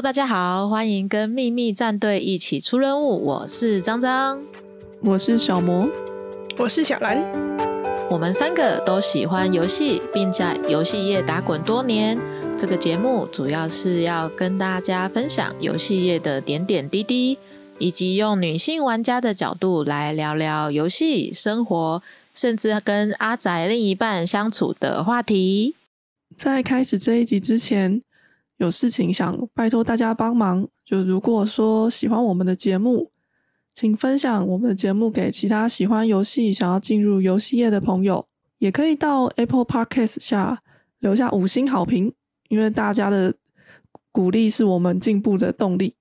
Hello，大家好，欢迎跟秘密战队一起出任务。我是张张，我是小魔，我是小兰。我们三个都喜欢游戏，并在游戏业打滚多年。这个节目主要是要跟大家分享游戏业的点点滴滴，以及用女性玩家的角度来聊聊游戏、生活，甚至跟阿仔另一半相处的话题。在开始这一集之前，有事情想拜托大家帮忙。就如果说喜欢我们的节目，请分享我们的节目给其他喜欢游戏、想要进入游戏业的朋友，也可以到 Apple Podcast 下留下五星好评。因为大家的鼓励是我们进步的动力，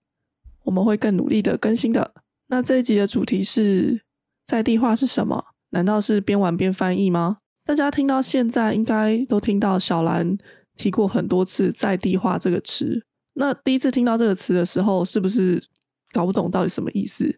我们会更努力的更新的。那这一集的主题是在地化是什么？难道是边玩边翻译吗？大家听到现在应该都听到小兰提过很多次“在地化”这个词。那第一次听到这个词的时候，是不是搞不懂到底什么意思？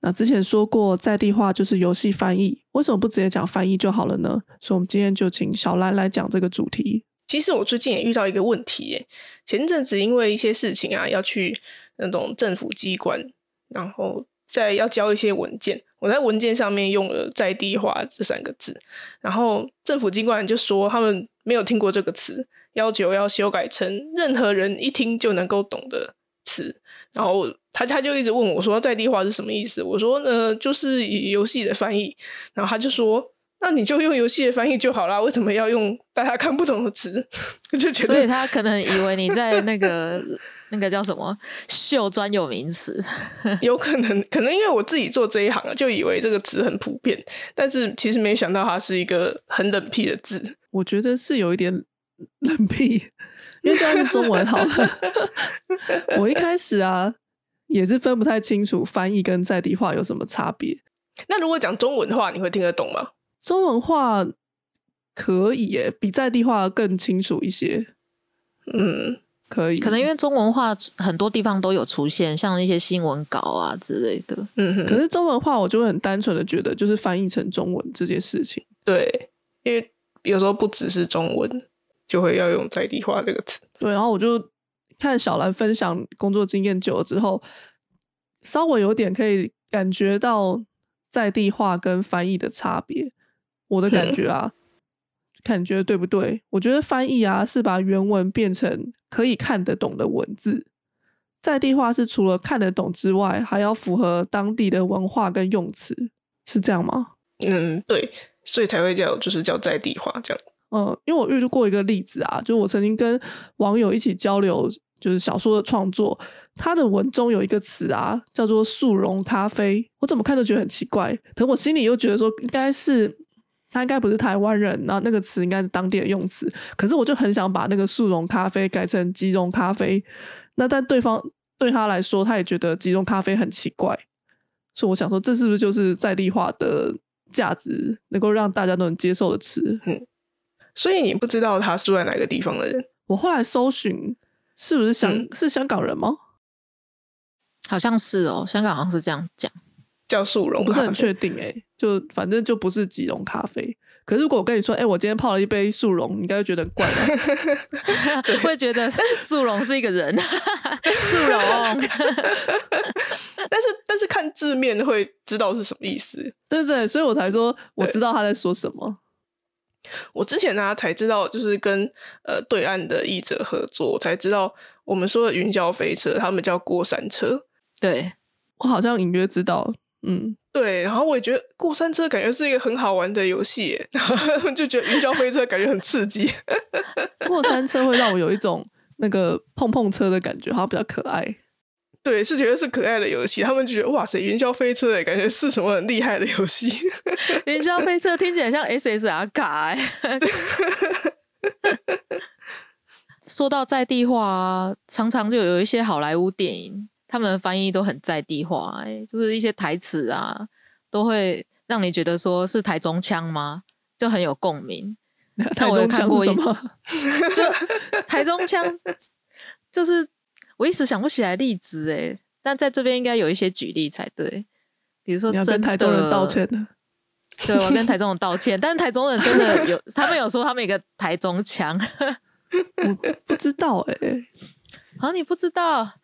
那之前说过，在地化就是游戏翻译，为什么不直接讲翻译就好了呢？所以，我们今天就请小兰来讲这个主题。其实我最近也遇到一个问题，耶，前阵子因为一些事情啊，要去那种政府机关，然后再要交一些文件，我在文件上面用了“在地化”这三个字，然后政府机关就说他们没有听过这个词，要求要修改成任何人一听就能够懂的词，然后他他就一直问我说“在地化”是什么意思？我说呢，就是游戏的翻译，然后他就说。那你就用游戏的翻译就好啦，为什么要用大家看不懂的词？就觉得，所以他可能以为你在那个那个叫什么秀专有名词，有可能，可能因为我自己做这一行啊，就以为这个词很普遍，但是其实没想到它是一个很冷僻的字。我觉得是有一点冷僻，因为这是中文好了。我一开始啊也是分不太清楚翻译跟在地化有什么差别。那如果讲中文的话，你会听得懂吗？中文话可以耶，比在地化更清楚一些。嗯，可以。可能因为中文化很多地方都有出现，像一些新闻稿啊之类的。嗯哼。可是中文化，我就会很单纯的觉得，就是翻译成中文这件事情。对，因为有时候不只是中文，就会要用在地化这个词。对，然后我就看小兰分享工作经验久了之后，稍微有点可以感觉到在地化跟翻译的差别。我的感觉啊，看你觉得对不对？我觉得翻译啊是把原文变成可以看得懂的文字，在地化是除了看得懂之外，还要符合当地的文化跟用词，是这样吗？嗯，对，所以才会叫就是叫在地化这样。嗯，因为我遇到过一个例子啊，就我曾经跟网友一起交流，就是小说的创作，他的文中有一个词啊，叫做速溶咖啡，我怎么看都觉得很奇怪，可我心里又觉得说应该是。他应该不是台湾人，然后那个词应该是当地的用词。可是我就很想把那个速溶咖啡改成即溶咖啡。那但对方对他来说，他也觉得即溶咖啡很奇怪。所以我想说，这是不是就是在地化的价值，能够让大家都能接受的词？嗯。所以你不知道他住在哪个地方的人？我后来搜寻，是不是香是香港人吗？好像是哦，香港好像是这样讲。叫速溶，不是很确定哎，就反正就不是即溶咖啡。可是如果我跟你说，哎，我今天泡了一杯速溶，你应该会觉得很怪吧？会觉得 速溶是一个人，速溶。但是但是看字面会知道是什么意思，对对，所以我才说我知道他在说什么。我之前呢才知道，就是跟呃对岸的译者合作，才知道我们说的云霄飞车，他们叫过山车。对我好像隐约知道。嗯，对，然后我也觉得过山车感觉是一个很好玩的游戏，然后就觉得云霄飞车感觉很刺激。过山车会让我有一种那个碰碰车的感觉，好像比较可爱。对，是觉得是可爱的游戏，他们就觉得哇塞，云霄飞车哎，感觉是什么很厉害的游戏。云霄飞车听起来像 SSR 卡哎。说到在地化，常常就有一些好莱坞电影。他们的翻译都很在地化，哎，就是一些台词啊，都会让你觉得说是台中腔吗？就很有共鸣。那我有看过一，就台中腔，就是我一时想不起来例子，哎，但在这边应该有一些举例才对。比如说，要跟台中人道歉的，对我跟台 中人道歉，但是台中人真的有，他们有说他们一个台中腔，我不知道哎。啊，你不知道？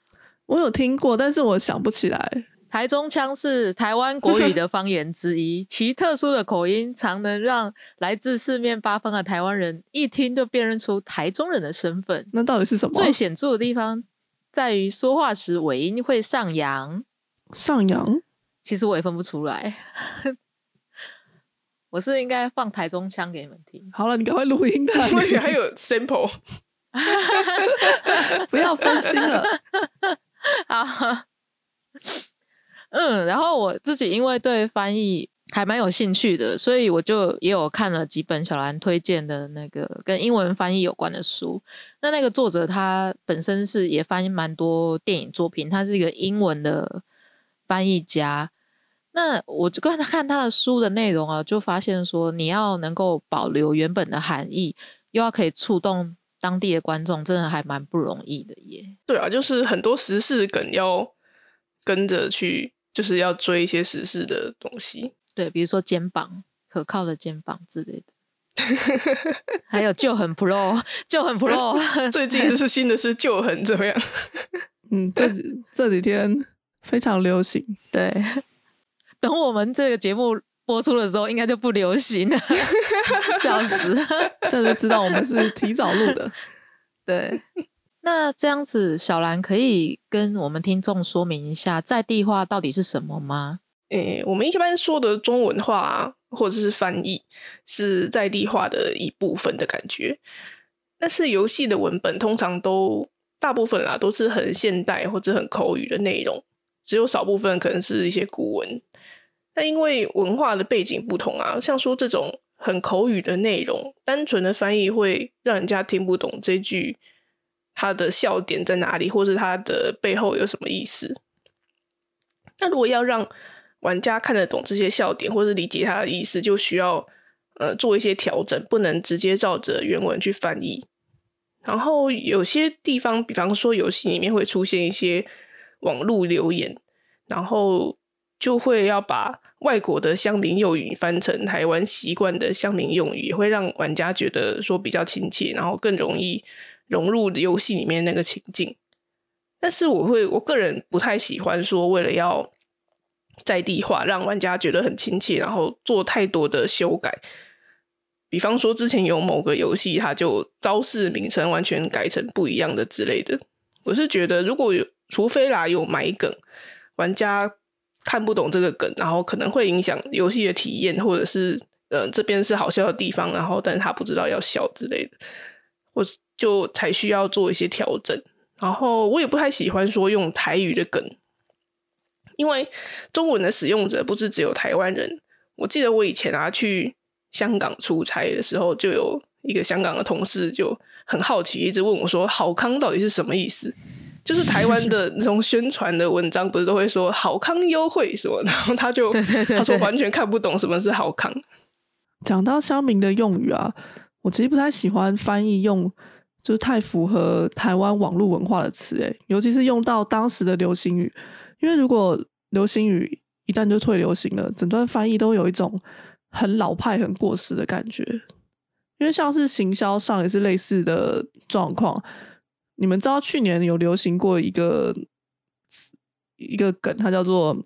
我有听过，但是我想不起来。台中腔是台湾国语的方言之一，其特殊的口音常能让来自四面八方的台湾人一听就辨认出台中人的身份。那到底是什么？最显著的地方在于说话时尾音会上扬。上扬？其实我也分不出来。我是应该放台中腔给你们听。好了，你赶快录音的，而且还有 sample，不要分心了。好。嗯，然后我自己因为对翻译还蛮有兴趣的，所以我就也有看了几本小兰推荐的那个跟英文翻译有关的书。那那个作者他本身是也翻译蛮多电影作品，他是一个英文的翻译家。那我就跟他看他的书的内容啊，就发现说你要能够保留原本的含义，又要可以触动当地的观众，真的还蛮不容易的耶。对啊，就是很多时事梗要跟着去。就是要追一些时事的东西，对，比如说肩膀可靠的肩膀之类的，还有就很 pro，就很 pro。最近是新的是就很怎么样？嗯，这这几天非常流行。对，等我们这个节目播出的时候，应该就不流行了。笑死，这就知道我们是提早录的。对。那这样子，小兰可以跟我们听众说明一下在地化到底是什么吗？诶，我们一般说的中文化或者是翻译，是在地化的一部分的感觉。但是游戏的文本通常都大部分啊都是很现代或者很口语的内容，只有少部分可能是一些古文。但因为文化的背景不同啊，像说这种很口语的内容，单纯的翻译会让人家听不懂这句。它的笑点在哪里，或是它的背后有什么意思？那如果要让玩家看得懂这些笑点，或是理解它的意思，就需要呃做一些调整，不能直接照着原文去翻译。然后有些地方，比方说游戏里面会出现一些网络留言，然后就会要把外国的乡民用语翻成台湾习惯的乡民用语，也会让玩家觉得说比较亲切，然后更容易。融入游戏里面那个情境，但是我会我个人不太喜欢说为了要在地化，让玩家觉得很亲切，然后做太多的修改。比方说之前有某个游戏，它就招式名称完全改成不一样的之类的。我是觉得，如果有除非啦有埋梗，玩家看不懂这个梗，然后可能会影响游戏的体验，或者是呃这边是好笑的地方，然后但是他不知道要笑之类的，或是。就才需要做一些调整，然后我也不太喜欢说用台语的梗，因为中文的使用者不是只有台湾人。我记得我以前啊去香港出差的时候，就有一个香港的同事就很好奇，一直问我说“好康”到底是什么意思？就是台湾的那种宣传的文章，不是都会说“好康优惠”什么？然后他就 他说完全看不懂什么是“好康”。讲到乡民的用语啊，我其实不太喜欢翻译用。就是太符合台湾网络文化的词，诶，尤其是用到当时的流行语，因为如果流行语一旦就退流行了，整段翻译都有一种很老派、很过时的感觉。因为像是行销上也是类似的状况。你们知道去年有流行过一个一个梗，它叫做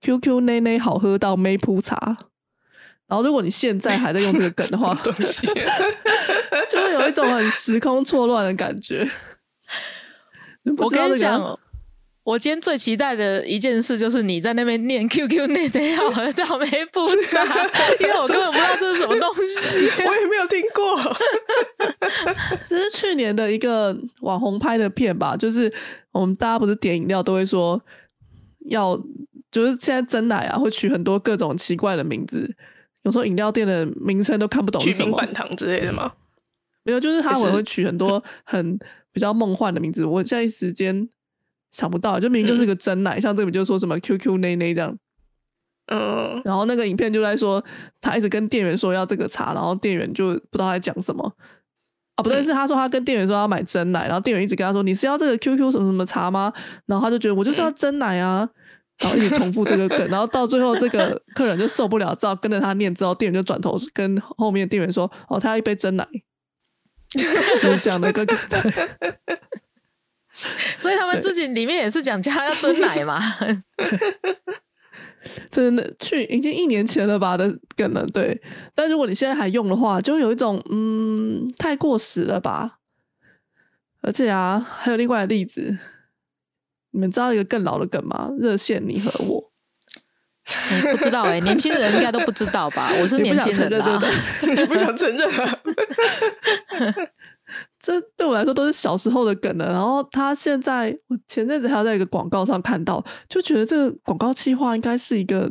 “QQ 奶奶好喝到没铺茶”。然后，如果你现在还在用这个梗的话，就会有一种很时空错乱的感觉。我跟你讲，我今天最期待的一件事就是你在那边念 QQ 内内好和草莓布萨，因为我根本不知道这是什么东西，我也没有听过。这是去年的一个网红拍的片吧？就是我们大家不是点饮料都会说要，就是现在真奶啊会取很多各种奇怪的名字。有时候饮料店的名称都看不懂，取名板糖之类的吗？没有，就是他可能会取很多很比较梦幻的名字。我现在一时间想不到，就明明就是个真奶，像这个就说什么 QQ 内内这样。嗯，然后那个影片就在说，他一直跟店员说要这个茶，然后店员就不知道在讲什么。啊，不对，是他说他跟店员说要买真奶，然后店员一直跟他说你是要这个 QQ 什么什么茶吗？然后他就觉得我就是要真奶啊。然后一直重复这个梗，然后到最后这个客人就受不了，只好跟着他念。之后店员就转头跟后面店员说：“哦，他要一杯真奶。” 就是这样的一个梗。所以他们自己里面也是讲家要真奶嘛。真的，去已经一年前了吧的梗了，对。但如果你现在还用的话，就有一种嗯，太过时了吧。而且啊，还有另外的例子，你们知道一个更老的梗吗？热线你和我，不知道哎，年轻人应该都不知道吧？我是 年轻人啊，你不想承认啊？这对我来说都是小时候的梗了。然后他现在，我前阵子还在一个广告上看到，就觉得这个广告企划应该是一个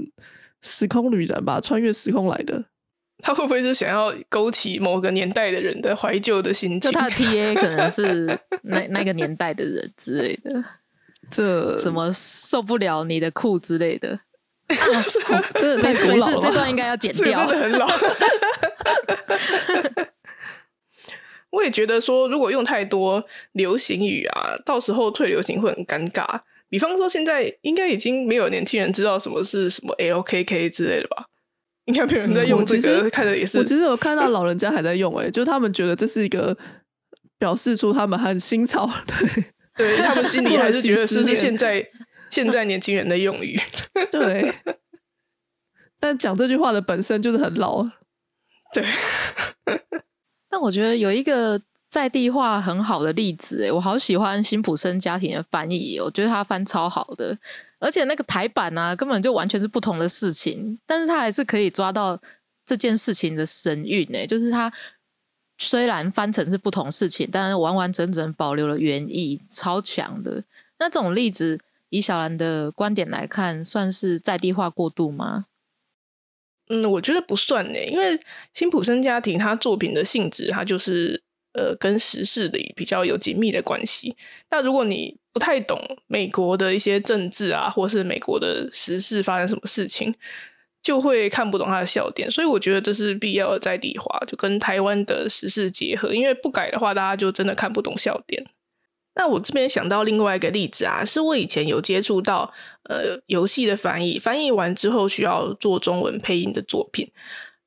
时空旅人吧，穿越时空来的。他会不会是想要勾起某个年代的人的怀旧的心情？就他的 T A 可能是那那个年代的人之类的，这什么受不了你的酷之类的，真的太没事，这段应该要剪掉，真的很老。我也觉得说，如果用太多流行语啊，到时候退流行会很尴尬。比方说，现在应该已经没有年轻人知道什么是什么 LKK 之类的吧？应该没有人在用这个，看着也是。我其实有看到老人家还在用，哎，就他们觉得这是一个表示出他们很新潮，对，对他们心里还是觉得这是 现在现在年轻人的用语，对。但讲这句话的本身就是很老，对。但我觉得有一个在地化很好的例子，哎，我好喜欢辛普森家庭的翻译，我觉得他翻超好的，而且那个台版呢，根本就完全是不同的事情，但是他还是可以抓到这件事情的神韵，哎，就是他虽然翻成是不同事情，但是完完整整保留了原意，超强的。那这种例子，以小兰的观点来看，算是在地化过度吗？嗯，我觉得不算呢，因为辛普森家庭他作品的性质，它就是呃跟时事里比较有紧密的关系。那如果你不太懂美国的一些政治啊，或是美国的时事发生什么事情，就会看不懂他的笑点。所以我觉得这是必要的在地化，就跟台湾的时事结合，因为不改的话，大家就真的看不懂笑点。那我这边想到另外一个例子啊，是我以前有接触到呃游戏的翻译，翻译完之后需要做中文配音的作品。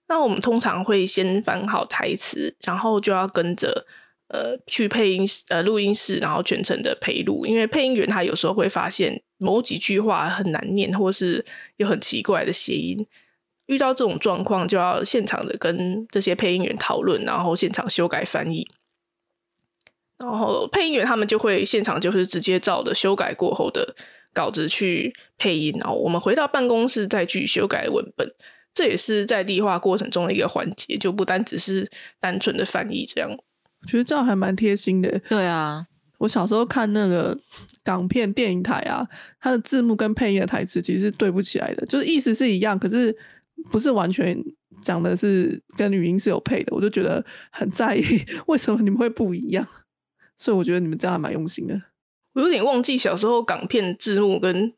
那我们通常会先翻好台词，然后就要跟着呃去配音呃录音室，然后全程的陪录。因为配音员他有时候会发现某几句话很难念，或是有很奇怪的谐音。遇到这种状况，就要现场的跟这些配音员讨论，然后现场修改翻译。然后配音员他们就会现场就是直接照的修改过后的稿子去配音，然后我们回到办公室再去修改文本，这也是在地化过程中的一个环节，就不单只是单纯的翻译这样。我觉得这样还蛮贴心的。对啊，我小时候看那个港片电影台啊，它的字幕跟配音的台词其实是对不起来的，就是意思是一样，可是不是完全讲的是跟语音是有配的，我就觉得很在意，为什么你们会不一样？所以我觉得你们这样还蛮用心的。我有点忘记小时候港片字幕跟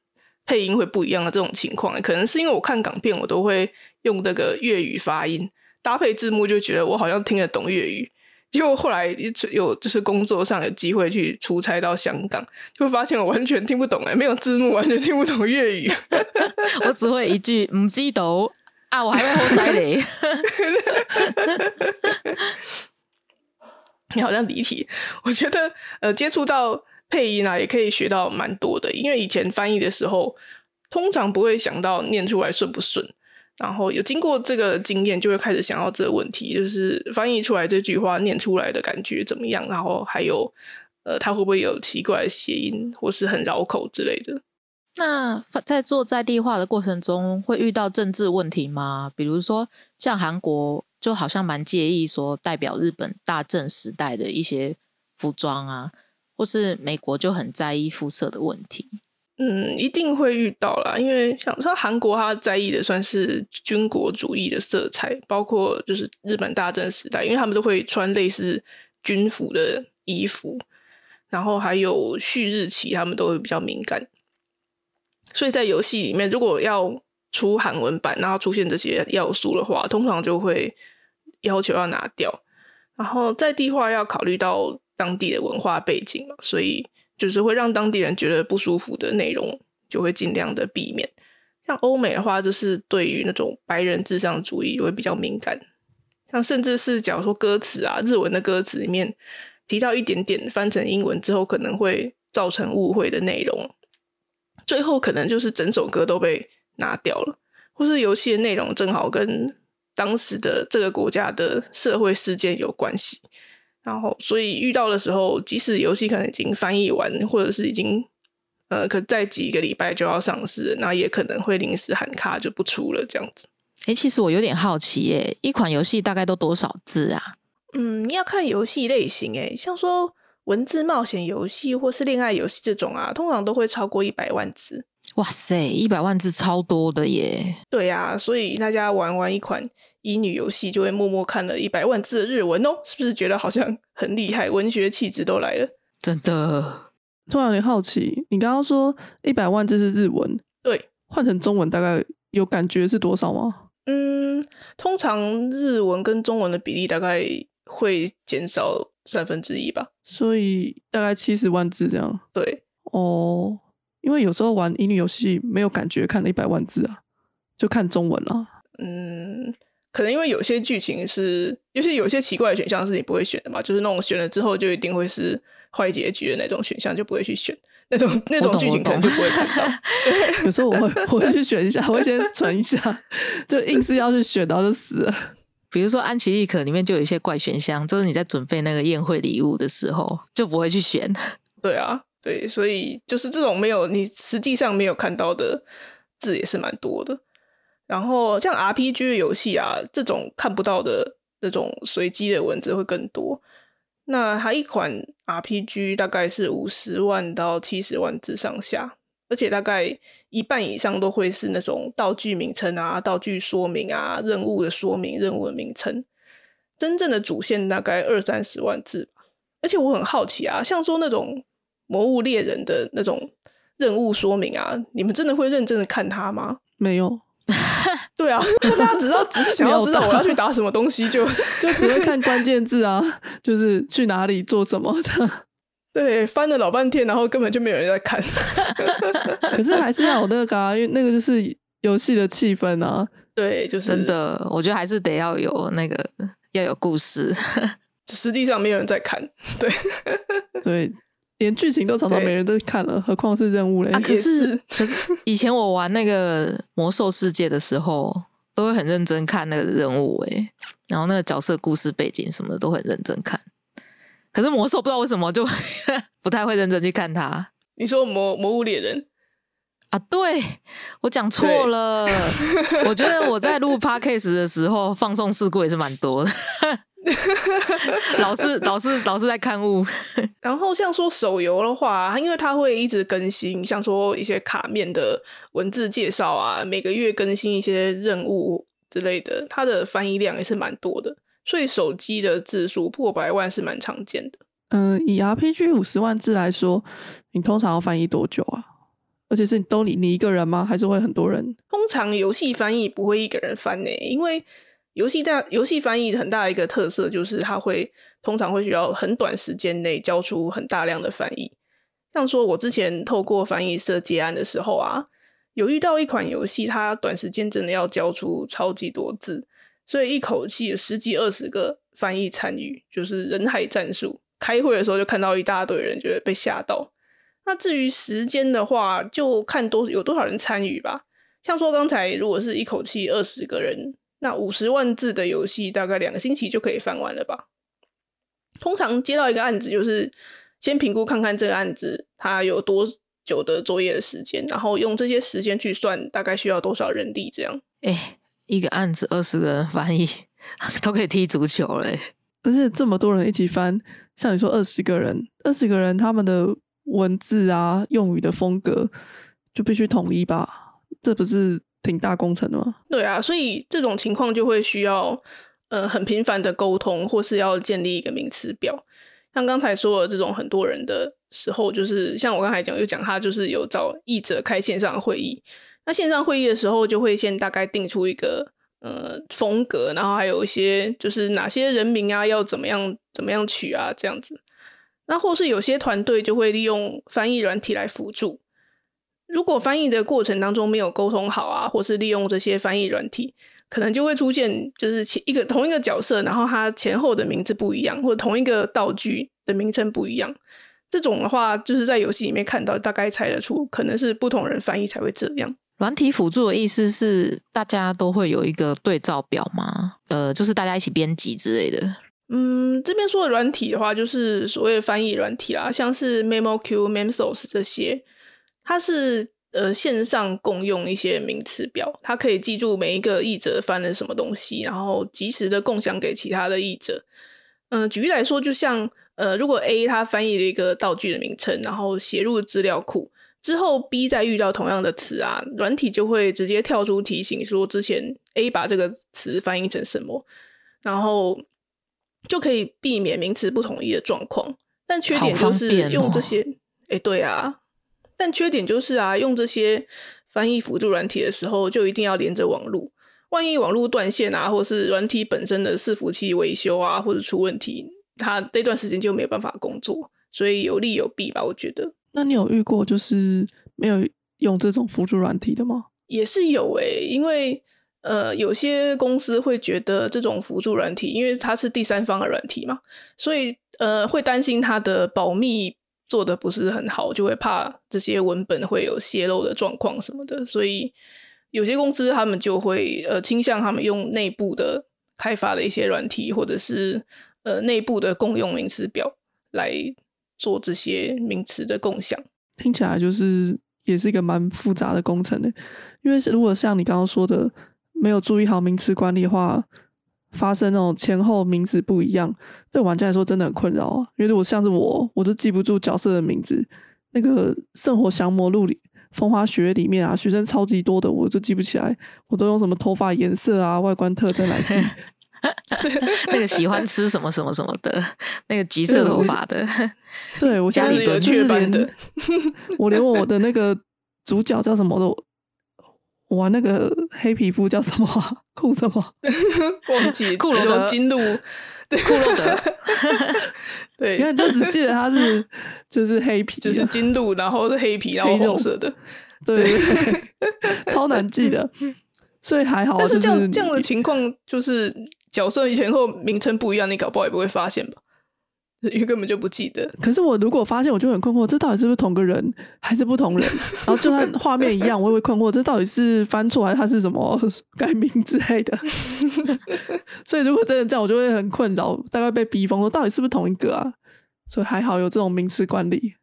配音会不一样的这种情况，可能是因为我看港片我都会用那个粤语发音搭配字幕，就觉得我好像听得懂粤语。结果后来有就是工作上有机会去出差到香港，就会发现我完全听不懂哎，没有字幕完全听不懂粤语。我只会一句唔知道啊，我还会好犀利。你好像离题，我觉得呃，接触到配音啊，也可以学到蛮多的。因为以前翻译的时候，通常不会想到念出来顺不顺，然后有经过这个经验，就会开始想到这个问题，就是翻译出来这句话念出来的感觉怎么样，然后还有呃，它会不会有奇怪的谐音，或是很绕口之类的。那在做在地化的过程中，会遇到政治问题吗？比如说像韩国。就好像蛮介意说代表日本大正时代的一些服装啊，或是美国就很在意肤色的问题。嗯，一定会遇到啦，因为像说韩国，他在意的算是军国主义的色彩，包括就是日本大正时代，因为他们都会穿类似军服的衣服，然后还有旭日旗，他们都会比较敏感。所以在游戏里面，如果要出韩文版，然后出现这些要素的话，通常就会要求要拿掉。然后在地化要考虑到当地的文化背景嘛，所以就是会让当地人觉得不舒服的内容，就会尽量的避免。像欧美的话，就是对于那种白人至上主义会比较敏感。像甚至是假如说歌词啊，日文的歌词里面提到一点点翻成英文之后，可能会造成误会的内容，最后可能就是整首歌都被拿掉了，或是游戏的内容正好跟当时的这个国家的社会事件有关系，然后所以遇到的时候，即使游戏可能已经翻译完，或者是已经呃可再几个礼拜就要上市，那也可能会临时喊卡就不出了这样子。哎，其实我有点好奇耶，一款游戏大概都多少字啊？嗯，你要看游戏类型诶，像说文字冒险游戏或是恋爱游戏这种啊，通常都会超过一百万字。哇塞，一百万字超多的耶！对呀，所以大家玩完一款乙女游戏，就会默默看了一百万字的日文哦，是不是觉得好像很厉害，文学气质都来了？真的，突然有点好奇，你刚刚说一百万字是日文，对，换成中文大概有感觉是多少吗？嗯，通常日文跟中文的比例大概会减少三分之一吧，所以大概七十万字这样。对，哦，因为有时候玩乙女游戏没有感觉，看了一百万字啊，就看中文了。嗯，可能因为有些剧情是，就是有些奇怪的选项是你不会选的嘛，就是那种选了之后就一定会是坏结局的那种选项，就不会去选。那种那种剧情可能就不会看到。有时候我会我会去选一下，我会先存一下，就硬是要去选，然后就死了。比如说安琪丽可里面就有一些怪选项，就是你在准备那个宴会礼物的时候就不会去选。对啊，对，所以就是这种没有你实际上没有看到的字也是蛮多的。然后像 RPG 的游戏啊，这种看不到的那种随机的文字会更多。那它一款 RPG 大概是五十万到七十万字上下，而且大概一半以上都会是那种道具名称啊、道具说明啊、任务的说明、任务的名称。真正的主线大概二三十万字吧。而且我很好奇啊，像说那种魔物猎人的那种任务说明啊，你们真的会认真的看它吗？没有。对啊，大家只知道只是想要知道我要去打什么东西，就 就只会看关键字啊，就是去哪里做什么的。对，翻了老半天，然后根本就没有人在看。可是还是要有那个啊，因为那个就是游戏的气氛啊。对，就是真的，我觉得还是得要有那个要有故事。实际上没有人在看，对对。连剧情都常常没人都看了，何况是任务嘞？可是可是以前我玩那个魔兽世界的时候，都会很认真看那个任务诶，然后那个角色故事背景什么的都很认真看。可是魔兽不知道为什么就 不太会认真去看它。你说魔魔物猎人啊？对我讲错了。我觉得我在录 podcast 的时候放送事故也是蛮多的。老是老是老是在刊物，然后像说手游的话，因为它会一直更新，像说一些卡面的文字介绍啊，每个月更新一些任务之类的，它的翻译量也是蛮多的，所以手机的字数破百万是蛮常见的。嗯，以 RPG 五十万字来说，你通常要翻译多久啊？而且是都你你一个人吗？还是会很多人？通常游戏翻译不会一个人翻呢，因为。游戏大游戏翻译很大的一个特色就是它会通常会需要很短时间内交出很大量的翻译。像说我之前透过翻译社接案的时候啊，有遇到一款游戏，它短时间真的要交出超级多字，所以一口气十几二十个翻译参与，就是人海战术。开会的时候就看到一大堆人，觉得被吓到。那至于时间的话，就看多有多少人参与吧。像说刚才如果是一口气二十个人。那五十万字的游戏大概两个星期就可以翻完了吧？通常接到一个案子，就是先评估看看这个案子它有多久的作业的时间，然后用这些时间去算大概需要多少人力这样。哎，一个案子二十个人翻译 都可以踢足球嘞，而且这么多人一起翻，像你说二十个人，二十个人他们的文字啊、用语的风格就必须统一吧？这不是？挺大工程的吗？对啊，所以这种情况就会需要呃很频繁的沟通，或是要建立一个名词表。像刚才说的这种很多人的时候，就是像我刚才讲，又讲他就是有找译者开线上会议。那线上会议的时候，就会先大概定出一个呃风格，然后还有一些就是哪些人名啊要怎么样怎么样取啊这样子。那或是有些团队就会利用翻译软体来辅助。如果翻译的过程当中没有沟通好啊，或是利用这些翻译软体，可能就会出现就是前一个同一个角色，然后它前后的名字不一样，或者同一个道具的名称不一样。这种的话，就是在游戏里面看到，大概猜得出，可能是不同人翻译才会这样。软体辅助的意思是大家都会有一个对照表吗？呃，就是大家一起编辑之类的。嗯，这边说的软体的话，就是所谓的翻译软体啦，像是 MemoQ、MemSource 这些，它是呃线上共用一些名词表，它可以记住每一个译者翻了什么东西，然后及时的共享给其他的译者。嗯，举例来说，就像呃，如果 A 他翻译了一个道具的名称，然后写入资料库。之后，B 再遇到同样的词啊，软体就会直接跳出提醒，说之前 A 把这个词翻译成什么，然后就可以避免名词不统一的状况。但缺点就是用这些，哎，对啊，但缺点就是啊，用这些翻译辅助软体的时候，就一定要连着网络，万一网络断线啊，或是软体本身的伺服器维修啊，或者出问题，它这段时间就没有办法工作，所以有利有弊吧，我觉得。那你有遇过就是没有用这种辅助软体的吗？也是有诶，因为呃，有些公司会觉得这种辅助软体，因为它是第三方的软体嘛，所以呃，会担心它的保密做的不是很好，就会怕这些文本会有泄露的状况什么的，所以有些公司他们就会呃倾向他们用内部的开发的一些软体，或者是呃内部的共用名词表来。做这些名词的共享，听起来就是也是一个蛮复杂的工程的。因为如果像你刚刚说的，没有注意好名词管理的话，发生那种前后名字不一样，对玩家来说真的很困扰啊。因为如果像是我，我都记不住角色的名字，那个《圣火降魔录》里《风花雪月》里面啊，学生超级多的，我就记不起来，我都用什么头发颜色啊、外观特征来记。那个喜欢吃什么什么什么的，那个橘色头发的，对我家里有雀斑的，我连我的那个主角叫什么都，玩那个黑皮肤叫什么库什么？忘记 库罗德。金鹿，库洛德，对，因为就只记得他是就是黑皮，就是金鹿，然后是黑皮，然后红色的，对，超难记的，所以还好。但是这样这样的情况就是。角色前后名称不一样，你搞不好也不会发现吧？因为根本就不记得。可是我如果发现，我就很困惑，这到底是不是同个人，还是不同人？然后就算画面一样，我也会困惑，这到底是翻错还是他是什么改名之类的？所以如果真的这样，我就会很困扰，大概被逼疯，说到底是不是同一个啊？所以还好有这种名词管理。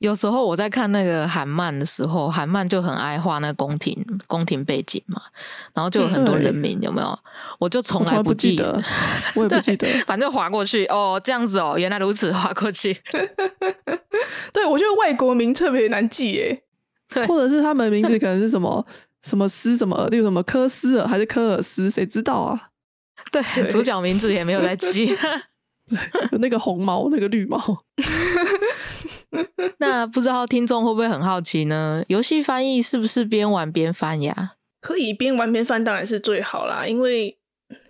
有时候我在看那个韩漫的时候，韩漫就很爱画那宫廷宫廷背景嘛，然后就有很多人名，有没有？我就从来不记得，我也不记得，反正划过去哦，这样子哦，原来如此，划过去。对，我觉得外国名特别难记耶，或者是他们名字可能是什么什么斯什么，例如什么科斯尔还是科尔斯，谁知道啊？对，主角名字也没有在记。有那个红毛，那个绿毛。那不知道听众会不会很好奇呢？游戏翻译是不是边玩边翻呀？可以边玩边翻，当然是最好啦。因为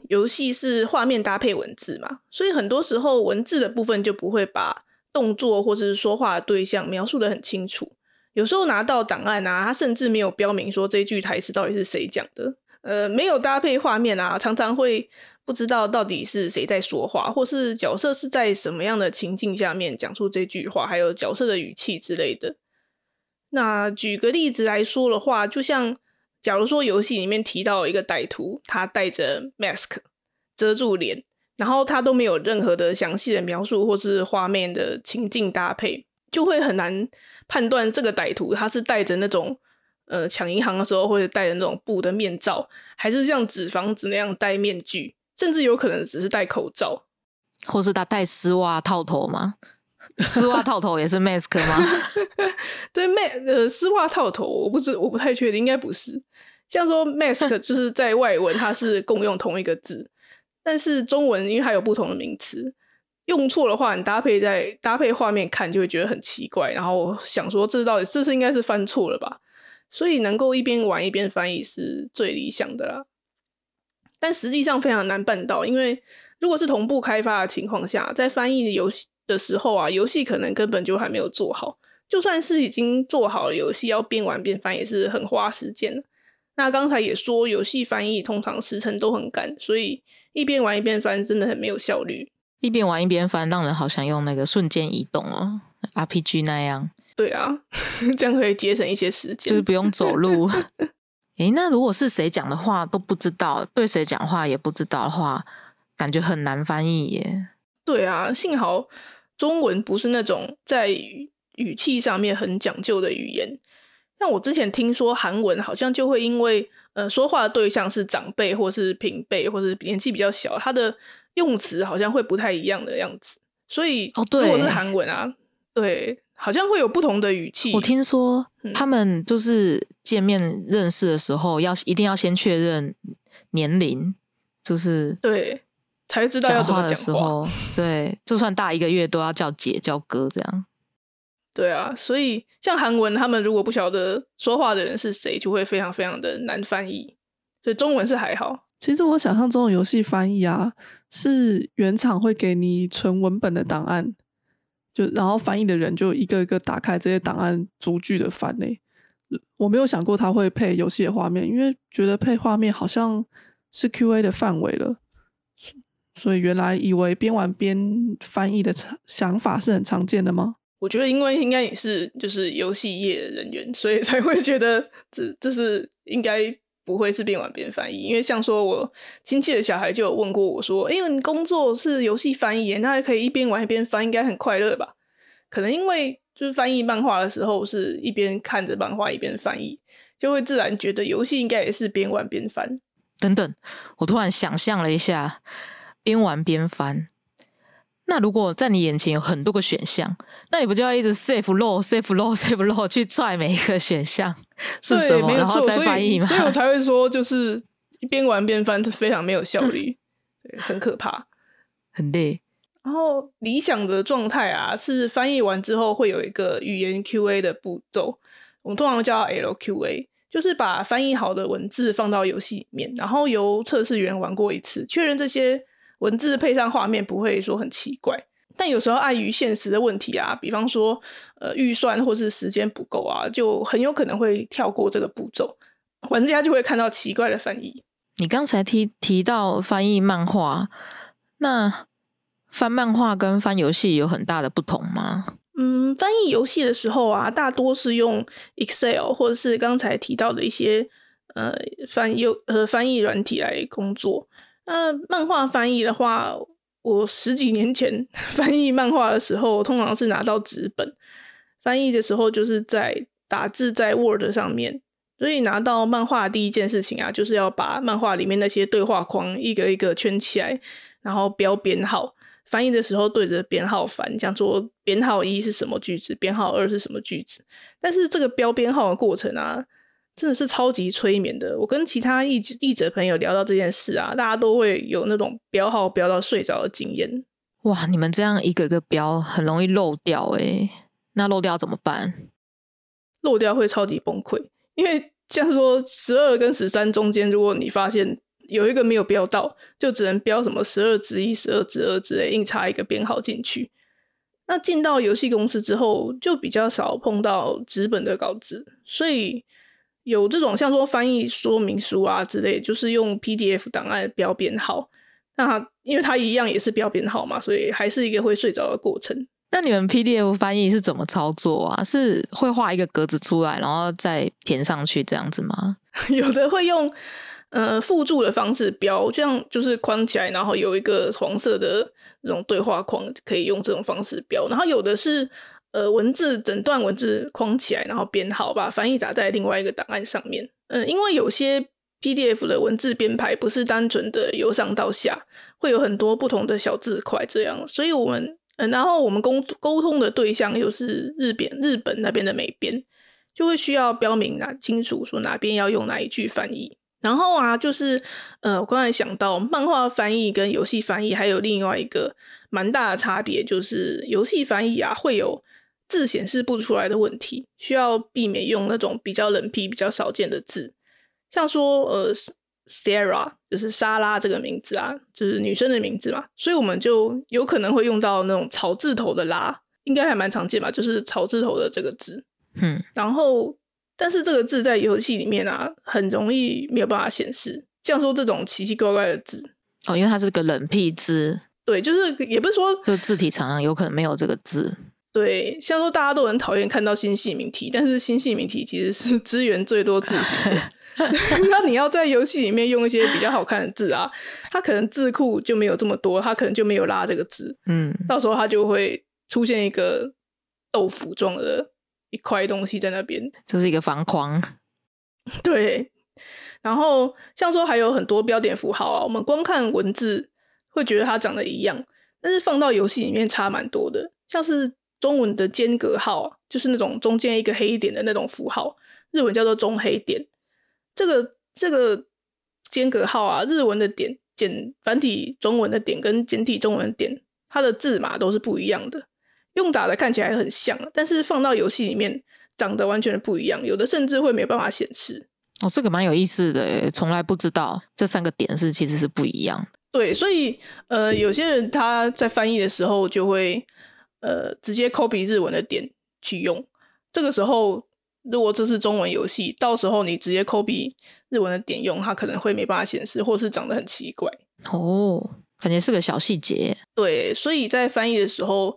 游戏是画面搭配文字嘛，所以很多时候文字的部分就不会把动作或者是说话的对象描述的很清楚。有时候拿到档案啊，它甚至没有标明说这句台词到底是谁讲的。呃，没有搭配画面啊，常常会。不知道到底是谁在说话，或是角色是在什么样的情境下面讲出这句话，还有角色的语气之类的。那举个例子来说的话，就像假如说游戏里面提到一个歹徒，他戴着 mask 遮住脸，然后他都没有任何的详细的描述或是画面的情境搭配，就会很难判断这个歹徒他是戴着那种呃抢银行的时候或者戴着那种布的面罩，还是像纸房子那样戴面具。甚至有可能只是戴口罩，或是他戴丝袜套头吗？丝袜套头也是 mask 吗？对，mask 呃，丝袜套头我不知我不太确定，应该不是。像说 mask 就是在外文它是共用同一个字，但是中文因为它有不同的名词，用错的话，你搭配在搭配画面看就会觉得很奇怪。然后想说这到底这是应该是翻错了吧？所以能够一边玩一边翻译是最理想的啦。但实际上非常难办到，因为如果是同步开发的情况下，在翻译游戏的时候啊，游戏可能根本就还没有做好。就算是已经做好了游戏，要边玩边翻也是很花时间的。那刚才也说，游戏翻译通常时程都很赶，所以一边玩一边翻真的很没有效率。一边玩一边翻，让人好想用那个瞬间移动哦。RPG 那样，对啊，这样可以节省一些时间，就是不用走路。诶，那如果是谁讲的话都不知道，对谁讲话也不知道的话，感觉很难翻译耶。对啊，幸好中文不是那种在语气上面很讲究的语言。像我之前听说韩文好像就会因为呃说话的对象是长辈或是平辈或是年纪比较小，他的用词好像会不太一样的样子。所以哦，对，如果是韩文啊，对，好像会有不同的语气。我听说他们就是见面认识的时候，要一定要先确认年龄，就是对，才知道要怎么讲话。对，就算大一个月都要叫姐叫哥这样。对啊，所以像韩文，他们如果不晓得说话的人是谁，就会非常非常的难翻译。所以中文是还好。其实我想象中的游戏翻译啊，是原厂会给你纯文本的档案，就然后翻译的人就一个一个打开这些档案，逐句的翻诶。我没有想过他会配游戏的画面，因为觉得配画面好像是 Q A 的范围了。所以原来以为边玩边翻译的想法是很常见的吗？我觉得，因为应该也是就是游戏业人员，所以才会觉得这这是应该不会是边玩边翻译。因为像说我亲戚的小孩就有问过我说：“哎，你工作是游戏翻译，那还可以一边玩一边翻，应该很快乐吧？”可能因为就是翻译漫画的时候是一边看着漫画一边翻译，就会自然觉得游戏应该也是边玩边翻。等等，我突然想象了一下，边玩边翻。那如果在你眼前有很多个选项，那你不就要一直 save low save low save low 去踹每一个选项 是什么，然后再翻译吗？所以我才会说，就是 一边玩边翻，非常没有效率，对很可怕，很累。然后理想的状态啊，是翻译完之后会有一个语言 QA 的步骤，我们通常叫 LQA，就是把翻译好的文字放到游戏里面，然后由测试员玩过一次，确认这些。文字配上画面不会说很奇怪，但有时候碍于现实的问题啊，比方说呃预算或是时间不够啊，就很有可能会跳过这个步骤，玩家就会看到奇怪的翻译。你刚才提提到翻译漫画，那翻漫画跟翻游戏有很大的不同吗？嗯，翻译游戏的时候啊，大多是用 Excel 或者是刚才提到的一些呃翻译呃翻译软体来工作。那漫画翻译的话，我十几年前 翻译漫画的时候，通常是拿到纸本翻译的时候，就是在打字在 Word 上面。所以拿到漫画第一件事情啊，就是要把漫画里面那些对话框一个一个圈起来，然后标编号。翻译的时候对着编号翻，讲说编号一是什么句子，编号二是什么句子。但是这个标编号的过程啊。真的是超级催眠的。我跟其他译译者朋友聊到这件事啊，大家都会有那种标号标到睡着的经验。哇，你们这样一个个标，很容易漏掉诶。那漏掉怎么办？漏掉会超级崩溃，因为像说十二跟十三中间，如果你发现有一个没有标到，就只能标什么十二之一、十二之二之类，硬插一个编号进去。那进到游戏公司之后，就比较少碰到纸本的稿子，所以。有这种像说翻译说明书啊之类，就是用 PDF 档案标编号，那因为它一样也是标编号嘛，所以还是一个会睡着的过程。那你们 PDF 翻译是怎么操作啊？是会画一个格子出来，然后再填上去这样子吗？有的会用呃附注的方式标，这样就是框起来，然后有一个黄色的那种对话框，可以用这种方式标。然后有的是。呃，文字整段文字框起来，然后编号，把翻译打在另外一个档案上面。嗯，因为有些 PDF 的文字编排不是单纯的由上到下，会有很多不同的小字块，这样，所以我们，嗯，然后我们沟沟通的对象又是日本日本那边的美编，就会需要标明哪清楚说哪边要用哪一句翻译。然后啊，就是呃，我刚才想到漫画翻译跟游戏翻译还有另外一个蛮大的差别，就是游戏翻译啊会有。字显示不出来的问题，需要避免用那种比较冷僻、比较少见的字，像说呃，Sarah 就是莎拉这个名字啊，就是女生的名字嘛，所以我们就有可能会用到那种草字头的拉，应该还蛮常见吧，就是草字头的这个字。嗯，然后但是这个字在游戏里面啊，很容易没有办法显示，像说这种奇奇怪怪的字哦，因为它是个冷僻字，对，就是也不是说就字体常常有可能没有这个字。对，像说大家都很讨厌看到新细名题，但是新细名题其实是资源最多字型的。那你要在游戏里面用一些比较好看的字啊，它可能字库就没有这么多，它可能就没有拉这个字，嗯，到时候它就会出现一个豆腐状的一块东西在那边。这是一个方框。对，然后像说还有很多标点符号啊，我们光看文字会觉得它长得一样，但是放到游戏里面差蛮多的。像是中文的间隔号啊，就是那种中间一个黑点的那种符号，日文叫做中黑点。这个这个间隔号啊，日文的点简繁体中文的点跟简体中文的点，它的字码都是不一样的。用打的看起来很像，但是放到游戏里面长得完全不一样，有的甚至会没办法显示。哦，这个蛮有意思的，从来不知道这三个点是其实是不一样的。对，所以呃，有些人他在翻译的时候就会呃直接 copy 日文的点去用，这个时候。如果这是中文游戏，到时候你直接 copy 日文的点用，它可能会没办法显示，或是长得很奇怪。哦，感觉是个小细节。对，所以在翻译的时候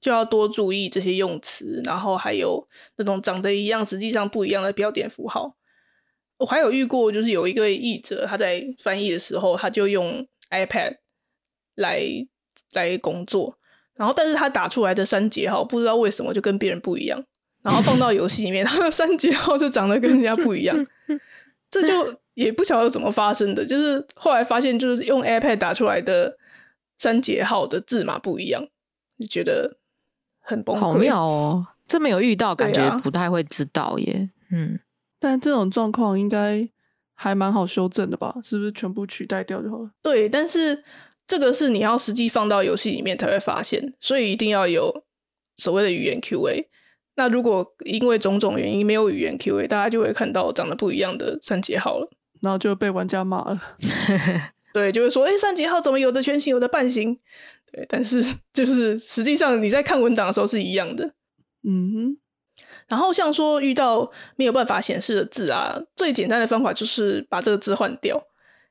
就要多注意这些用词，然后还有那种长得一样，实际上不一样的标点符号。我还有遇过，就是有一个译者他在翻译的时候，他就用 iPad 来来工作，然后但是他打出来的三节号不知道为什么就跟别人不一样。然后放到游戏里面，他的三节号就长得跟人家不一样，这就也不晓得怎么发生的。就是后来发现，就是用 iPad 打出来的三节号的字码不一样，就觉得很崩溃。好妙哦，这没有遇到，感觉不太会知道耶。嗯，但这种状况应该还蛮好修正的吧？是不是全部取代掉就好了？对，但是这个是你要实际放到游戏里面才会发现，所以一定要有所谓的语言 QA。那如果因为种种原因没有语言 QA，大家就会看到长得不一样的三节号了，然后就被玩家骂了。对，就会说：“哎，三节号怎么有的全形，有的半形？”对，但是就是实际上你在看文档的时候是一样的。嗯哼。然后像说遇到没有办法显示的字啊，最简单的方法就是把这个字换掉。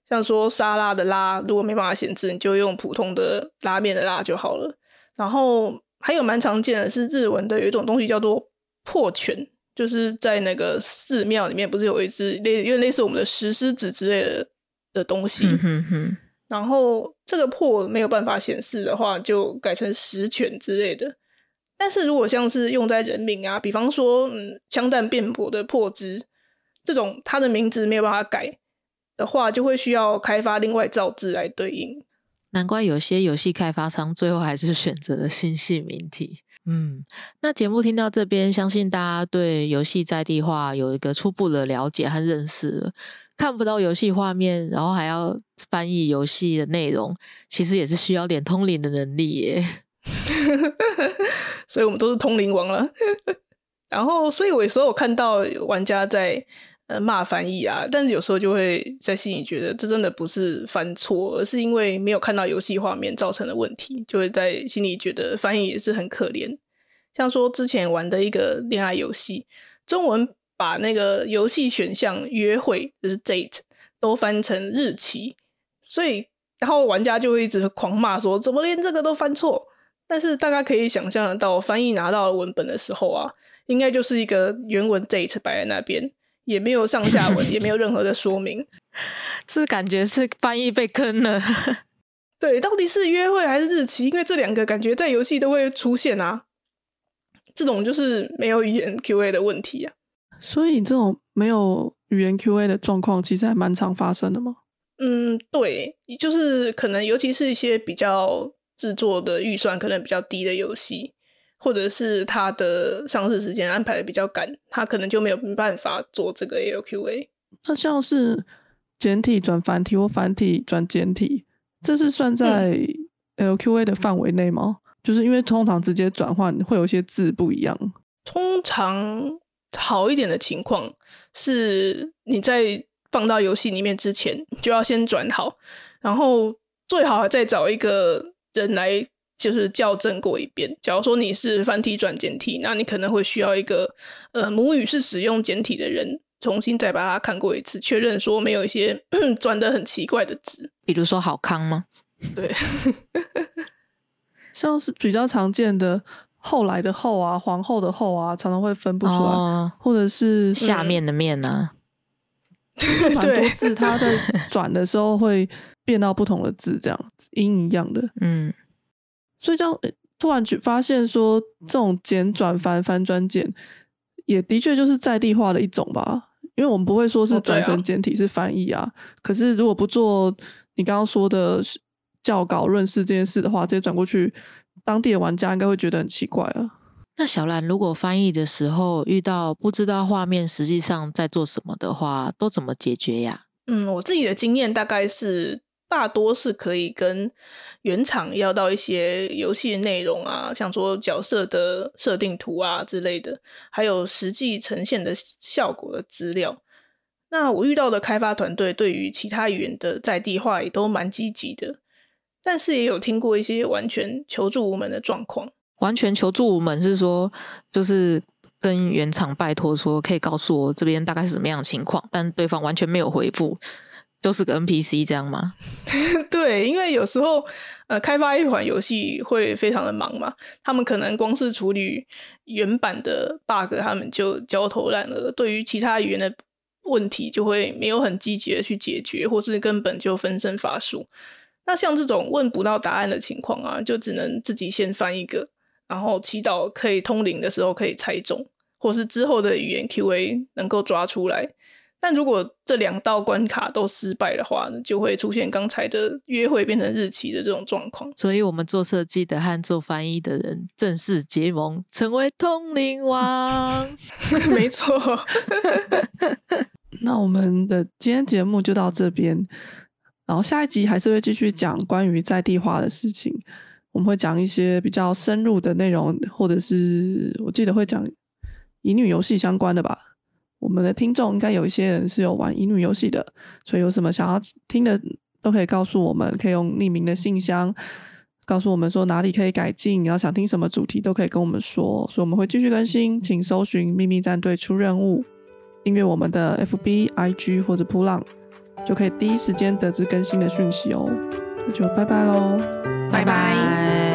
像说沙拉的拉，如果没办法显示，你就用普通的拉面的拉就好了。然后。还有蛮常见的是日文的有一种东西叫做破拳，就是在那个寺庙里面不是有一只类因为类似我们的石狮子之类的的东西，然后这个破没有办法显示的话，就改成石拳之类的。但是如果像是用在人名啊，比方说嗯枪弹辩驳的破之这种，它的名字没有办法改的话，就会需要开发另外造字来对应。难怪有些游戏开发商最后还是选择了新系名体。嗯，那节目听到这边，相信大家对游戏在地化有一个初步的了解和认识。看不到游戏画面，然后还要翻译游戏的内容，其实也是需要点通灵的能力耶。所以我们都是通灵王了。然后，所以我有时候我看到玩家在。呃，骂翻译啊，但是有时候就会在心里觉得，这真的不是翻错，而是因为没有看到游戏画面造成的问题，就会在心里觉得翻译也是很可怜。像说之前玩的一个恋爱游戏，中文把那个游戏选项约会就是 date 都翻成日期，所以然后玩家就会一直狂骂说，怎么连这个都翻错？但是大家可以想象得到，翻译拿到文本的时候啊，应该就是一个原文 date 摆在那边。也没有上下文，也没有任何的说明，这感觉是翻译被坑了。对，到底是约会还是日期？因为这两个感觉在游戏都会出现啊。这种就是没有语言 QA 的问题啊。所以这种没有语言 QA 的状况，其实还蛮常发生的吗？嗯，对，就是可能尤其是一些比较制作的预算可能比较低的游戏。或者是它的上市时间安排的比较赶，它可能就没有办法做这个 LQA。那像是简体转繁体或繁体转简体，这是算在 LQA 的范围内吗？就是因为通常直接转换会有一些字不一样。通常好一点的情况是，你在放到游戏里面之前就要先转好，然后最好再找一个人来。就是校正过一遍。假如说你是繁体转简体，那你可能会需要一个呃母语是使用简体的人重新再把它看过一次，确认说没有一些 转的很奇怪的字，比如说好康吗？对，像是比较常见的后来的后啊，皇后的后啊，常常会分不出来，哦，或者是下面的面 呢、蛮多对字，它在转的时候会变到不同的字，这样音一样的。嗯，所以这样诶突然去发现说，这种简转繁、繁转简，也的确就是在地化的一种吧。因为我们不会说是转成简体是翻译啊，可是如果不做你刚刚说的是校稿润饰这件事的话，直接转过去，当地的玩家应该会觉得很奇怪啊。那小兰如果翻译的时候遇到不知道画面实际上在做什么的话，都怎么解决呀？嗯，我自己的经验大概是大多是可以跟原厂要到一些游戏内容啊，像说角色的设定图啊之类的，还有实际呈现的效果的资料。那我遇到的开发团队对于其他语言的在地化也都蛮积极的，但是也有听过一些完全求助无门的状况。完全求助无门是说，就是跟原厂拜托说，可以告诉我这边大概是什么样的情况，但对方完全没有回复，就是个 NPC 这样吗？对，因为有时候呃，开发一款游戏会非常的忙嘛，他们可能光是处理原版的 bug，他们就焦头烂额，对于其他语言的问题就会没有很积极的去解决，或是根本就分身乏术。那像这种问不到答案的情况啊，就只能自己先翻一个，然后祈祷可以通灵的时候可以猜中，或是之后的语言 QA 能够抓出来。但如果这两道关卡都失败的话，就会出现刚才的约会变成日期的这种状况。所以我们做设计的和做翻译的人正式结盟，成为通灵王。没错 那我们的今天节目就到这边，然后下一集还是会继续讲关于在地化的事情。我们会讲一些比较深入的内容，或者是我记得会讲乙女游戏相关的吧。我们的听众应该有一些人是有玩乙女游戏的，所以有什么想要听的都可以告诉我们，可以用匿名的信箱告诉我们说哪里可以改进，然后想听什么主题都可以跟我们说。所以我们会继续更新，请搜寻“秘密战队出任务”。订阅我们的 FB、IG 或者扑浪，就可以第一时间得知更新的讯息哦。那就拜拜喽。拜拜